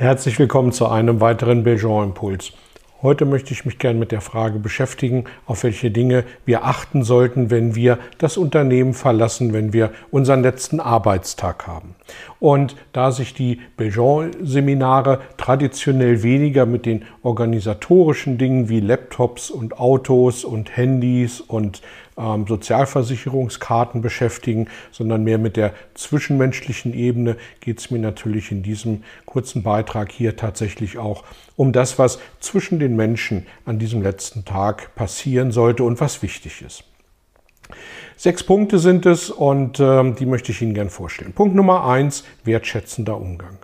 Herzlich willkommen zu einem weiteren Belgian-Impuls. Heute möchte ich mich gern mit der Frage beschäftigen, auf welche Dinge wir achten sollten, wenn wir das Unternehmen verlassen, wenn wir unseren letzten Arbeitstag haben. Und da sich die Belgian-Seminare traditionell weniger mit den organisatorischen Dingen wie Laptops und Autos und Handys und ähm, Sozialversicherungskarten beschäftigen, sondern mehr mit der zwischenmenschlichen Ebene geht es mir natürlich in diesem kurzen Beitrag hier tatsächlich auch um das, was zwischen den Menschen an diesem letzten Tag passieren sollte und was wichtig ist. Sechs Punkte sind es und äh, die möchte ich Ihnen gern vorstellen. Punkt Nummer eins, wertschätzender Umgang.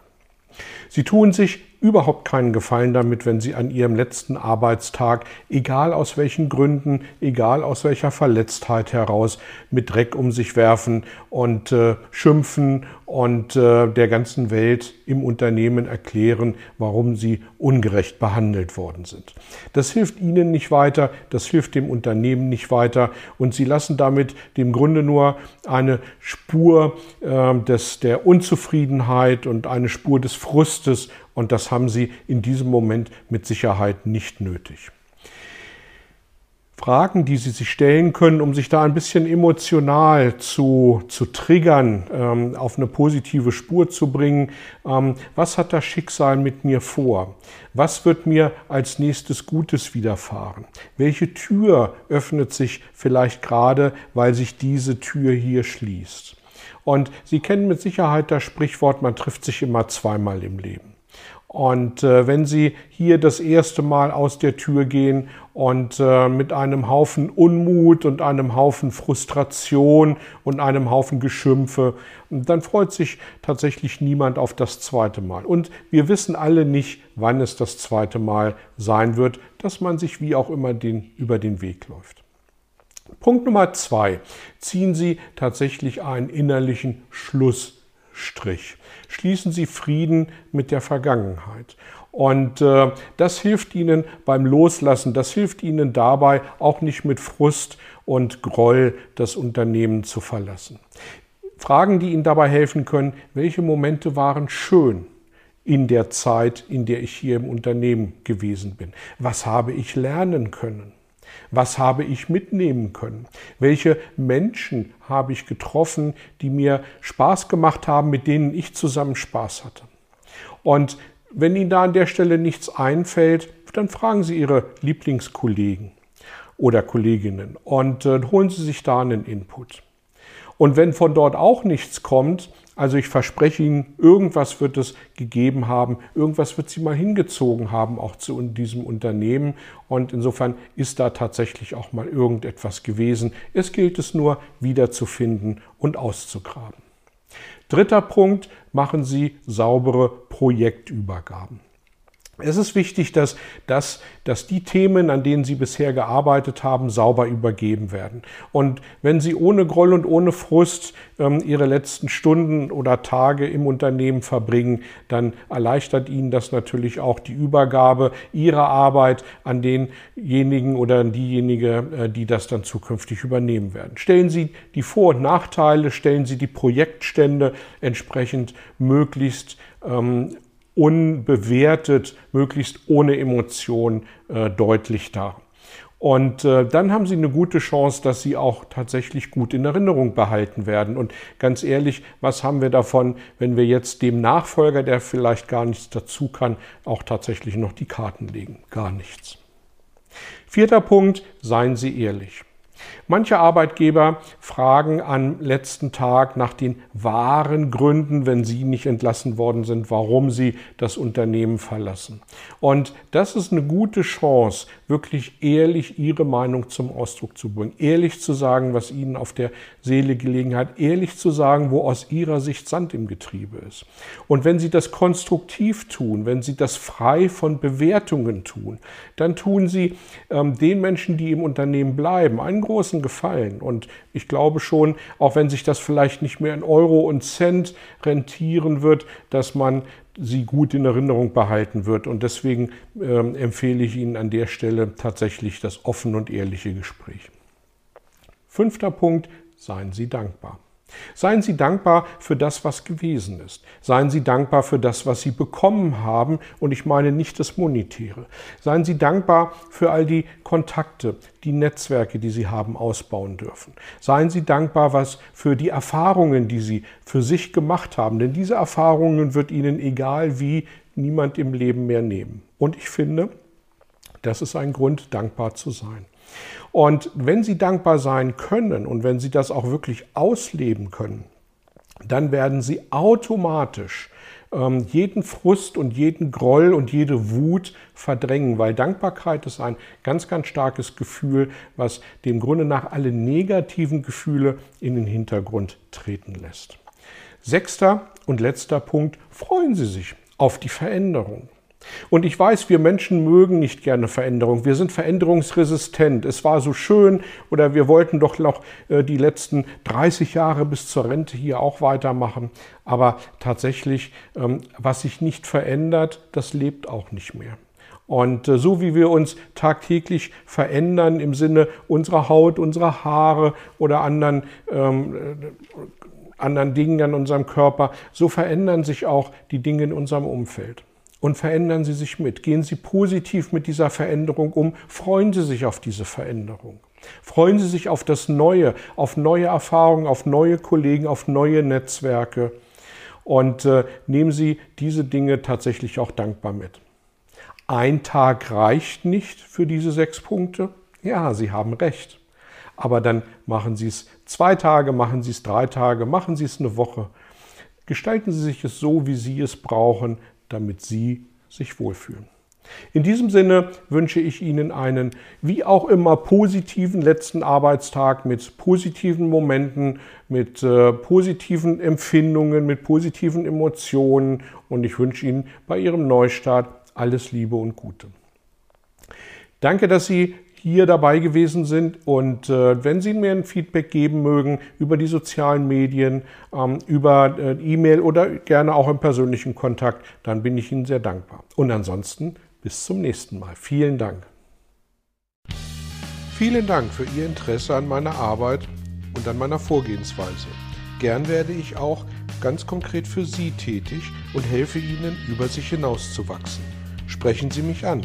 Sie tun sich überhaupt keinen Gefallen damit, wenn Sie an Ihrem letzten Arbeitstag, egal aus welchen Gründen, egal aus welcher Verletztheit heraus, mit Dreck um sich werfen und äh, schimpfen und äh, der ganzen Welt im Unternehmen erklären, warum Sie ungerecht behandelt worden sind. Das hilft Ihnen nicht weiter, das hilft dem Unternehmen nicht weiter und Sie lassen damit dem Grunde nur eine Spur äh, des, der Unzufriedenheit und eine Spur des Frustes und das haben sie in diesem Moment mit Sicherheit nicht nötig. Fragen, die Sie sich stellen können, um sich da ein bisschen emotional zu, zu triggern, ähm, auf eine positive Spur zu bringen. Ähm, was hat das Schicksal mit mir vor? Was wird mir als nächstes Gutes widerfahren? Welche Tür öffnet sich vielleicht gerade, weil sich diese Tür hier schließt? Und Sie kennen mit Sicherheit das Sprichwort, man trifft sich immer zweimal im Leben. Und äh, wenn Sie hier das erste Mal aus der Tür gehen und äh, mit einem Haufen Unmut und einem Haufen Frustration und einem Haufen Geschimpfe, dann freut sich tatsächlich niemand auf das zweite Mal. Und wir wissen alle nicht, wann es das zweite Mal sein wird, dass man sich wie auch immer den, über den Weg läuft. Punkt Nummer zwei. Ziehen Sie tatsächlich einen innerlichen Schluss Strich. Schließen Sie Frieden mit der Vergangenheit. Und äh, das hilft Ihnen beim Loslassen, das hilft Ihnen dabei, auch nicht mit Frust und Groll das Unternehmen zu verlassen. Fragen, die Ihnen dabei helfen können, welche Momente waren schön in der Zeit, in der ich hier im Unternehmen gewesen bin? Was habe ich lernen können? Was habe ich mitnehmen können? Welche Menschen habe ich getroffen, die mir Spaß gemacht haben, mit denen ich zusammen Spaß hatte? Und wenn Ihnen da an der Stelle nichts einfällt, dann fragen Sie Ihre Lieblingskollegen oder Kolleginnen und äh, holen Sie sich da einen Input. Und wenn von dort auch nichts kommt, also ich verspreche Ihnen, irgendwas wird es gegeben haben, irgendwas wird Sie mal hingezogen haben, auch zu diesem Unternehmen. Und insofern ist da tatsächlich auch mal irgendetwas gewesen. Es gilt es nur wiederzufinden und auszugraben. Dritter Punkt, machen Sie saubere Projektübergaben. Es ist wichtig, dass, dass, dass die Themen, an denen Sie bisher gearbeitet haben, sauber übergeben werden. Und wenn Sie ohne Groll und ohne Frust ähm, Ihre letzten Stunden oder Tage im Unternehmen verbringen, dann erleichtert Ihnen das natürlich auch die Übergabe Ihrer Arbeit an denjenigen oder an diejenige, äh, die das dann zukünftig übernehmen werden. Stellen Sie die Vor- und Nachteile, stellen Sie die Projektstände entsprechend möglichst ähm, unbewertet, möglichst ohne Emotion äh, deutlich dar. Und äh, dann haben Sie eine gute Chance, dass Sie auch tatsächlich gut in Erinnerung behalten werden. Und ganz ehrlich, was haben wir davon, wenn wir jetzt dem Nachfolger, der vielleicht gar nichts dazu kann, auch tatsächlich noch die Karten legen? Gar nichts. Vierter Punkt, seien Sie ehrlich. Manche Arbeitgeber fragen am letzten Tag nach den wahren Gründen, wenn sie nicht entlassen worden sind, warum sie das Unternehmen verlassen. Und das ist eine gute Chance, wirklich ehrlich ihre Meinung zum Ausdruck zu bringen, ehrlich zu sagen, was ihnen auf der Seele gelegen hat, ehrlich zu sagen, wo aus ihrer Sicht Sand im Getriebe ist. Und wenn sie das konstruktiv tun, wenn sie das frei von Bewertungen tun, dann tun sie ähm, den Menschen, die im Unternehmen bleiben, einen großen Gefallen. Und ich glaube schon, auch wenn sich das vielleicht nicht mehr in Euro und Cent rentieren wird, dass man sie gut in Erinnerung behalten wird. Und deswegen äh, empfehle ich Ihnen an der Stelle tatsächlich das offene und ehrliche Gespräch. Fünfter Punkt, seien Sie dankbar. Seien Sie dankbar für das, was gewesen ist. Seien Sie dankbar für das, was Sie bekommen haben. Und ich meine nicht das Monetäre. Seien Sie dankbar für all die Kontakte, die Netzwerke, die Sie haben ausbauen dürfen. Seien Sie dankbar was für die Erfahrungen, die Sie für sich gemacht haben. Denn diese Erfahrungen wird Ihnen egal wie niemand im Leben mehr nehmen. Und ich finde, das ist ein Grund, dankbar zu sein. Und wenn Sie dankbar sein können und wenn Sie das auch wirklich ausleben können, dann werden Sie automatisch ähm, jeden Frust und jeden Groll und jede Wut verdrängen, weil Dankbarkeit ist ein ganz, ganz starkes Gefühl, was dem Grunde nach alle negativen Gefühle in den Hintergrund treten lässt. Sechster und letzter Punkt, freuen Sie sich auf die Veränderung. Und ich weiß, wir Menschen mögen nicht gerne Veränderung. Wir sind veränderungsresistent. Es war so schön oder wir wollten doch noch äh, die letzten 30 Jahre bis zur Rente hier auch weitermachen. Aber tatsächlich, ähm, was sich nicht verändert, das lebt auch nicht mehr. Und äh, so wie wir uns tagtäglich verändern im Sinne unserer Haut, unserer Haare oder anderen, ähm, äh, anderen Dingen an unserem Körper, so verändern sich auch die Dinge in unserem Umfeld und verändern Sie sich mit. Gehen Sie positiv mit dieser Veränderung um. Freuen Sie sich auf diese Veränderung. Freuen Sie sich auf das Neue, auf neue Erfahrungen, auf neue Kollegen, auf neue Netzwerke und äh, nehmen Sie diese Dinge tatsächlich auch dankbar mit. Ein Tag reicht nicht für diese sechs Punkte. Ja, Sie haben recht. Aber dann machen Sie es zwei Tage, machen Sie es drei Tage, machen Sie es eine Woche. Gestalten Sie sich es so, wie Sie es brauchen, damit Sie sich wohlfühlen. In diesem Sinne wünsche ich Ihnen einen wie auch immer positiven letzten Arbeitstag mit positiven Momenten, mit äh, positiven Empfindungen, mit positiven Emotionen und ich wünsche Ihnen bei Ihrem Neustart alles Liebe und Gute. Danke, dass Sie hier dabei gewesen sind. Und äh, wenn Sie mir ein Feedback geben mögen über die sozialen Medien, ähm, über äh, E-Mail oder gerne auch im persönlichen Kontakt, dann bin ich Ihnen sehr dankbar. Und ansonsten bis zum nächsten Mal. Vielen Dank. Vielen Dank für Ihr Interesse an meiner Arbeit und an meiner Vorgehensweise. Gern werde ich auch ganz konkret für Sie tätig und helfe Ihnen, über sich hinauszuwachsen. Sprechen Sie mich an.